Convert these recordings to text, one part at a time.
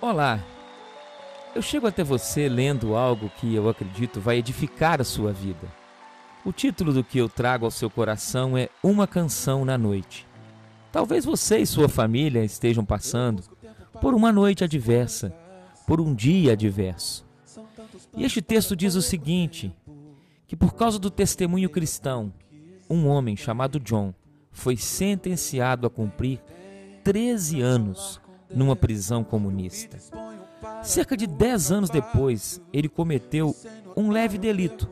Olá! Eu chego até você lendo algo que eu acredito vai edificar a sua vida. O título do que eu trago ao seu coração é Uma Canção na Noite. Talvez você e sua família estejam passando por uma noite adversa, por um dia adverso. E este texto diz o seguinte: que por causa do testemunho cristão, um homem chamado John foi sentenciado a cumprir 13 anos numa prisão comunista. Cerca de 10 anos depois, ele cometeu um leve delito.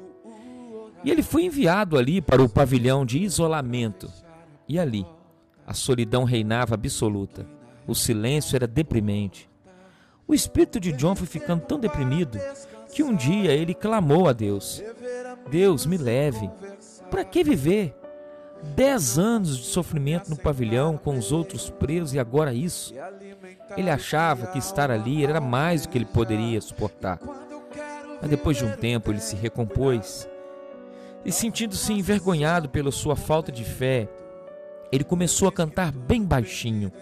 E ele foi enviado ali para o pavilhão de isolamento. E ali, a solidão reinava absoluta. O silêncio era deprimente. O espírito de John foi ficando tão deprimido que um dia ele clamou a Deus: Deus, me leve. Para que viver? Dez anos de sofrimento no pavilhão com os outros presos e agora isso. Ele achava que estar ali era mais do que ele poderia suportar. Mas depois de um tempo ele se recompôs e, sentindo-se envergonhado pela sua falta de fé, ele começou a cantar bem baixinho.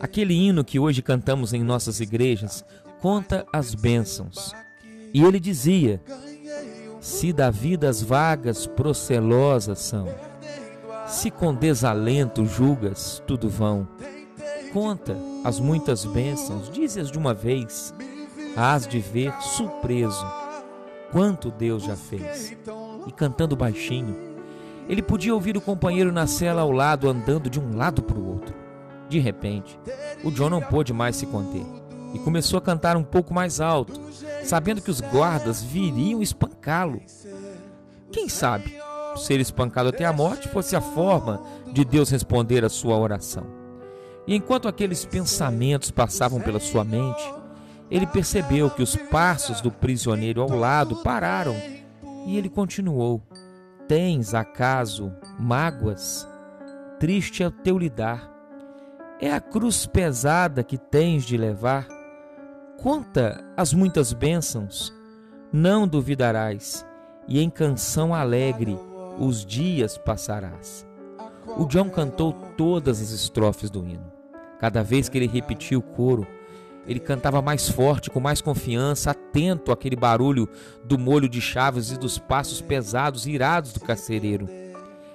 Aquele hino que hoje cantamos em nossas igrejas conta as bênçãos. E ele dizia: Se da vida as vagas procelosas são, se com desalento julgas, tudo vão. Conta as muitas bênçãos, dize-as de uma vez, hás de ver surpreso quanto Deus já fez. E cantando baixinho, ele podia ouvir o companheiro na cela ao lado andando de um lado para o outro. De repente, o John não pôde mais se conter e começou a cantar um pouco mais alto, sabendo que os guardas viriam espancá-lo. Quem sabe ser espancado até a morte fosse a forma de Deus responder a sua oração. E enquanto aqueles pensamentos passavam pela sua mente, ele percebeu que os passos do prisioneiro ao lado pararam e ele continuou: Tens acaso mágoas? Triste é o teu lidar. É a cruz pesada que tens de levar. Conta as muitas bênçãos, não duvidarás, e em canção alegre os dias passarás. O John cantou todas as estrofes do hino. Cada vez que ele repetia o coro, ele cantava mais forte, com mais confiança, atento àquele barulho do molho de chaves e dos passos pesados e irados do carcereiro.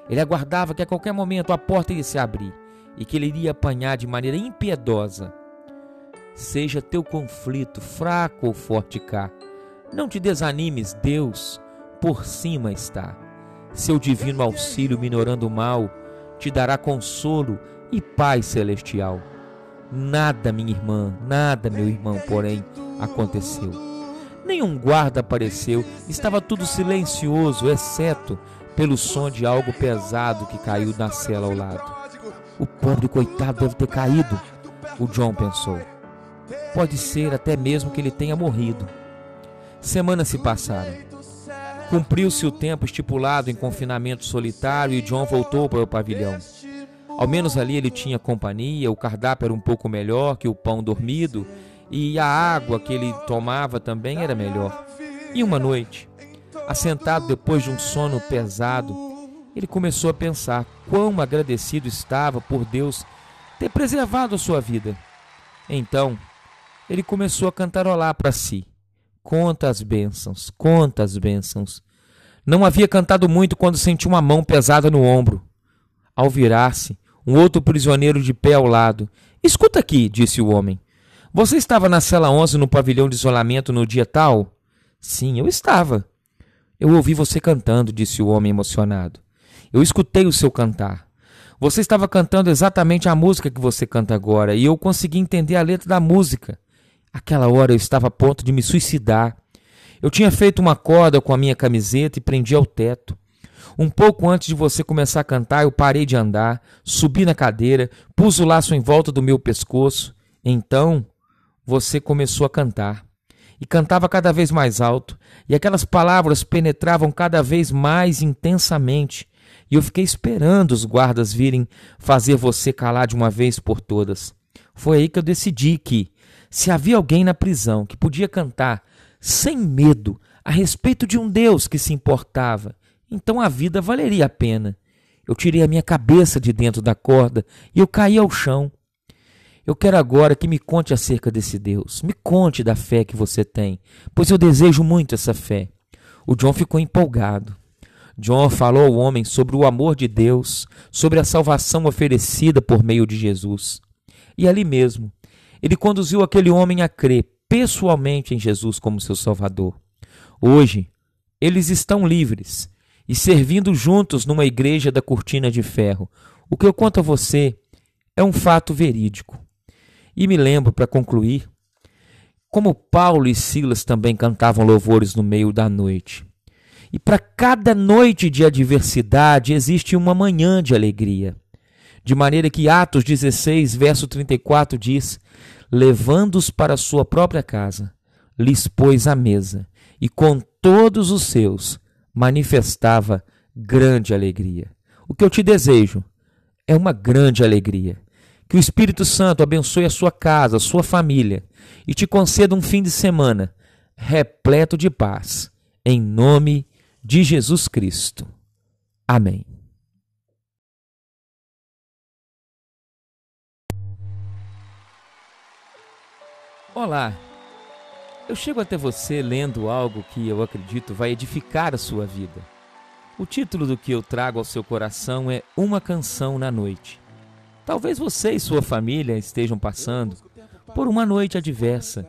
Ele aguardava que a qualquer momento a porta ia se abrir e que ele iria apanhar de maneira impiedosa. Seja teu conflito fraco ou forte cá, não te desanimes, Deus por cima está seu divino auxílio minorando o mal, te dará consolo e paz celestial. Nada, minha irmã, nada, meu irmão, porém, aconteceu. Nenhum guarda apareceu, estava tudo silencioso, exceto pelo som de algo pesado que caiu na cela ao lado. O pobre coitado deve ter caído, o John pensou. Pode ser até mesmo que ele tenha morrido. Semanas se passaram. Cumpriu-se o tempo estipulado em confinamento solitário e John voltou para o pavilhão. Ao menos ali ele tinha companhia, o cardápio era um pouco melhor que o pão dormido e a água que ele tomava também era melhor. E uma noite, assentado depois de um sono pesado, ele começou a pensar quão agradecido estava por Deus ter preservado a sua vida. Então, ele começou a cantarolar para si. Conta as bênçãos, conta as bênçãos. Não havia cantado muito quando sentiu uma mão pesada no ombro. Ao virar-se, um outro prisioneiro de pé ao lado. Escuta aqui, disse o homem. Você estava na cela 11 no pavilhão de isolamento no dia tal? Sim, eu estava. Eu ouvi você cantando, disse o homem emocionado. Eu escutei o seu cantar. Você estava cantando exatamente a música que você canta agora e eu consegui entender a letra da música. Aquela hora eu estava a ponto de me suicidar. Eu tinha feito uma corda com a minha camiseta e prendi ao teto. Um pouco antes de você começar a cantar, eu parei de andar, subi na cadeira, pus o laço em volta do meu pescoço. Então, você começou a cantar. E cantava cada vez mais alto, e aquelas palavras penetravam cada vez mais intensamente. E eu fiquei esperando os guardas virem fazer você calar de uma vez por todas. Foi aí que eu decidi que, se havia alguém na prisão que podia cantar sem medo a respeito de um Deus que se importava, então a vida valeria a pena. Eu tirei a minha cabeça de dentro da corda e eu caí ao chão. Eu quero agora que me conte acerca desse Deus. Me conte da fé que você tem, pois eu desejo muito essa fé. O John ficou empolgado. John falou ao homem sobre o amor de Deus, sobre a salvação oferecida por meio de Jesus. E ali mesmo, ele conduziu aquele homem a crer pessoalmente em Jesus como seu Salvador. Hoje, eles estão livres e servindo juntos numa igreja da cortina de ferro. O que eu conto a você é um fato verídico. E me lembro, para concluir, como Paulo e Silas também cantavam louvores no meio da noite. E para cada noite de adversidade existe uma manhã de alegria. De maneira que Atos 16, verso 34 diz: Levando-os para sua própria casa, lhes pôs a mesa, e com todos os seus manifestava grande alegria. O que eu te desejo é uma grande alegria. Que o Espírito Santo abençoe a sua casa, a sua família e te conceda um fim de semana repleto de paz. Em nome de Jesus Cristo. Amém. Olá, eu chego até você lendo algo que eu acredito vai edificar a sua vida. O título do que eu trago ao seu coração é Uma Canção na Noite. Talvez você e sua família estejam passando por uma noite adversa,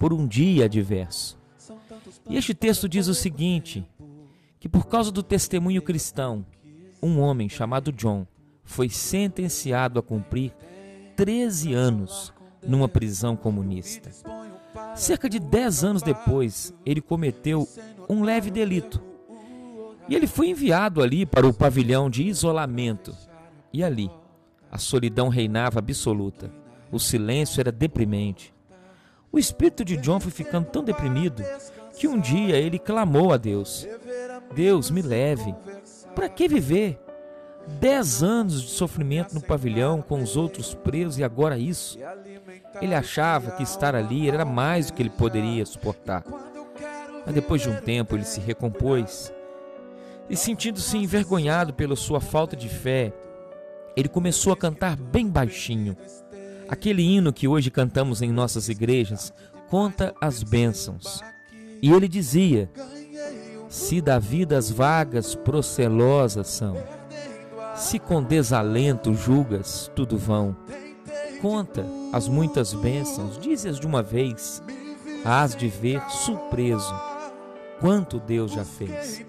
por um dia adverso. E este texto diz o seguinte: que por causa do testemunho cristão, um homem chamado John foi sentenciado a cumprir 13 anos numa prisão comunista. Cerca de 10 anos depois, ele cometeu um leve delito. E ele foi enviado ali para o pavilhão de isolamento. E ali, a solidão reinava absoluta. O silêncio era deprimente. O espírito de John foi ficando tão deprimido que um dia ele clamou a Deus: Deus, me leve. Para que viver? Dez anos de sofrimento no pavilhão com os outros presos e agora isso. Ele achava que estar ali era mais do que ele poderia suportar. Mas depois de um tempo ele se recompôs e, sentindo-se envergonhado pela sua falta de fé, ele começou a cantar bem baixinho. Aquele hino que hoje cantamos em nossas igrejas conta as bênçãos. E ele dizia: Se da vida as vagas procelosas são, se com desalento julgas, tudo vão. Conta as muitas bênçãos, dize-as de uma vez, hás de ver surpreso quanto Deus já fez.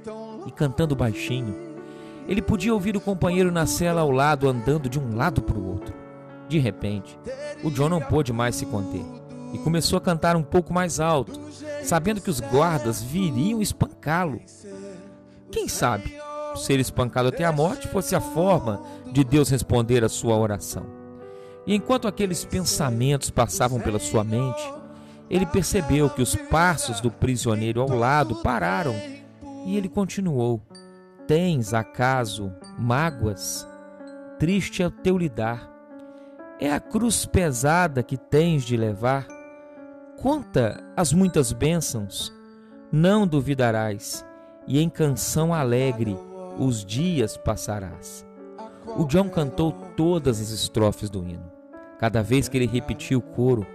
E cantando baixinho, ele podia ouvir o companheiro na cela ao lado andando de um lado para o outro. De repente, o John não pôde mais se conter e começou a cantar um pouco mais alto, sabendo que os guardas viriam espancá-lo. Quem sabe, ser espancado até a morte fosse a forma de Deus responder a sua oração. E enquanto aqueles pensamentos passavam pela sua mente, ele percebeu que os passos do prisioneiro ao lado pararam e ele continuou: Tens acaso mágoas? Triste é o teu lidar. É a cruz pesada que tens de levar Conta as muitas bênçãos, não duvidarás, e em canção alegre os dias passarás. O John cantou todas as estrofes do hino. Cada vez que ele repetia o coro,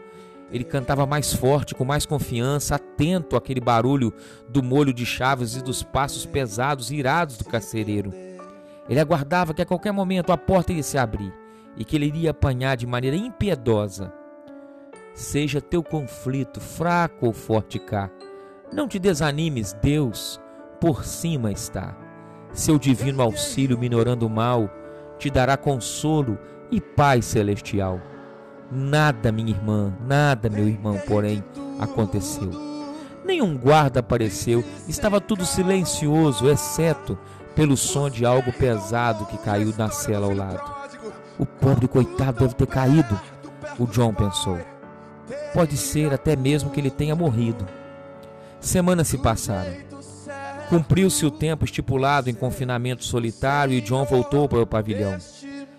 ele cantava mais forte, com mais confiança, atento àquele barulho do molho de chaves e dos passos pesados e irados do carcereiro. Ele aguardava que a qualquer momento a porta ia se abrir e que ele iria apanhar de maneira impiedosa Seja teu conflito fraco ou forte cá. Não te desanimes, Deus por cima está. Seu divino auxílio minorando o mal te dará consolo e paz celestial. Nada, minha irmã, nada, meu irmão, porém, aconteceu. Nenhum guarda apareceu, estava tudo silencioso, exceto pelo som de algo pesado que caiu na cela ao lado. O pobre coitado deve ter caído, o John pensou. Pode ser até mesmo que ele tenha morrido. Semanas se passaram. Cumpriu-se o tempo estipulado em confinamento solitário e John voltou para o pavilhão.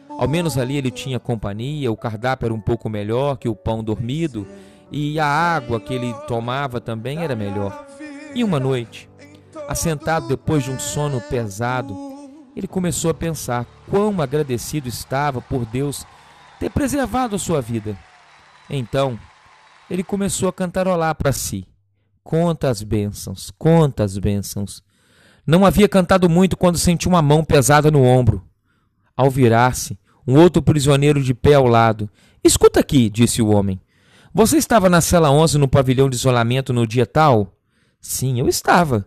Ao menos ali ele tinha companhia, o cardápio era um pouco melhor que o pão dormido e a água que ele tomava também era melhor. E uma noite, assentado depois de um sono pesado, ele começou a pensar quão agradecido estava por Deus ter preservado a sua vida Então, ele começou a cantarolar para si. Conta as bênçãos, conta as bênçãos. Não havia cantado muito quando sentiu uma mão pesada no ombro. Ao virar-se, um outro prisioneiro de pé ao lado. Escuta aqui, disse o homem. Você estava na cela 11 no pavilhão de isolamento no dia tal? Sim, eu estava.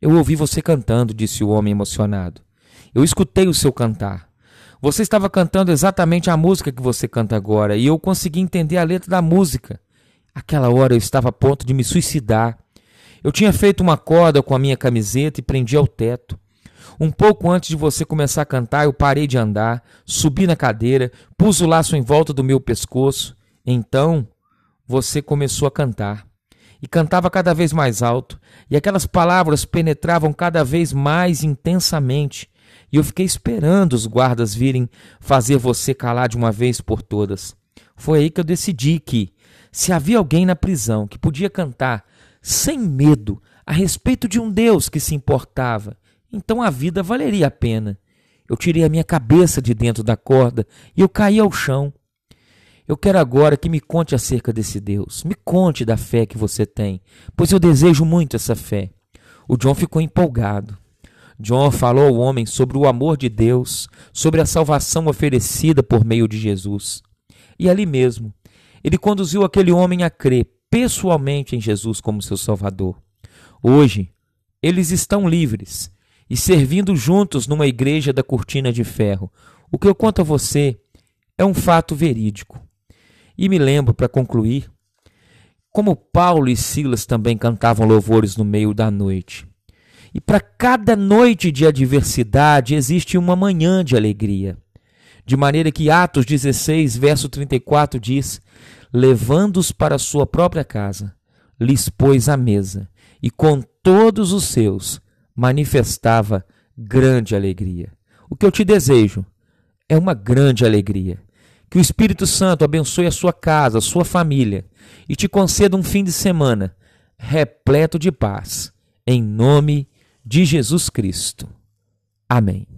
Eu ouvi você cantando, disse o homem emocionado. Eu escutei o seu cantar. Você estava cantando exatamente a música que você canta agora e eu consegui entender a letra da música. Aquela hora eu estava a ponto de me suicidar. Eu tinha feito uma corda com a minha camiseta e prendi ao teto. Um pouco antes de você começar a cantar, eu parei de andar, subi na cadeira, pus o laço em volta do meu pescoço. Então, você começou a cantar. E cantava cada vez mais alto, e aquelas palavras penetravam cada vez mais intensamente. E eu fiquei esperando os guardas virem fazer você calar de uma vez por todas. Foi aí que eu decidi que, se havia alguém na prisão que podia cantar sem medo a respeito de um Deus que se importava, então a vida valeria a pena. Eu tirei a minha cabeça de dentro da corda e eu caí ao chão. Eu quero agora que me conte acerca desse Deus. Me conte da fé que você tem, pois eu desejo muito essa fé. O John ficou empolgado. John falou ao homem sobre o amor de Deus, sobre a salvação oferecida por meio de Jesus. E ali mesmo, ele conduziu aquele homem a crer pessoalmente em Jesus como seu Salvador. Hoje, eles estão livres e servindo juntos numa igreja da cortina de ferro. O que eu conto a você é um fato verídico. E me lembro, para concluir, como Paulo e Silas também cantavam louvores no meio da noite. E para cada noite de adversidade existe uma manhã de alegria. De maneira que Atos 16, verso 34 diz: levando-os para sua própria casa, lhes pôs a mesa, e com todos os seus manifestava grande alegria. O que eu te desejo é uma grande alegria. Que o Espírito Santo abençoe a sua casa, a sua família e te conceda um fim de semana repleto de paz. Em nome de Jesus Cristo. Amém.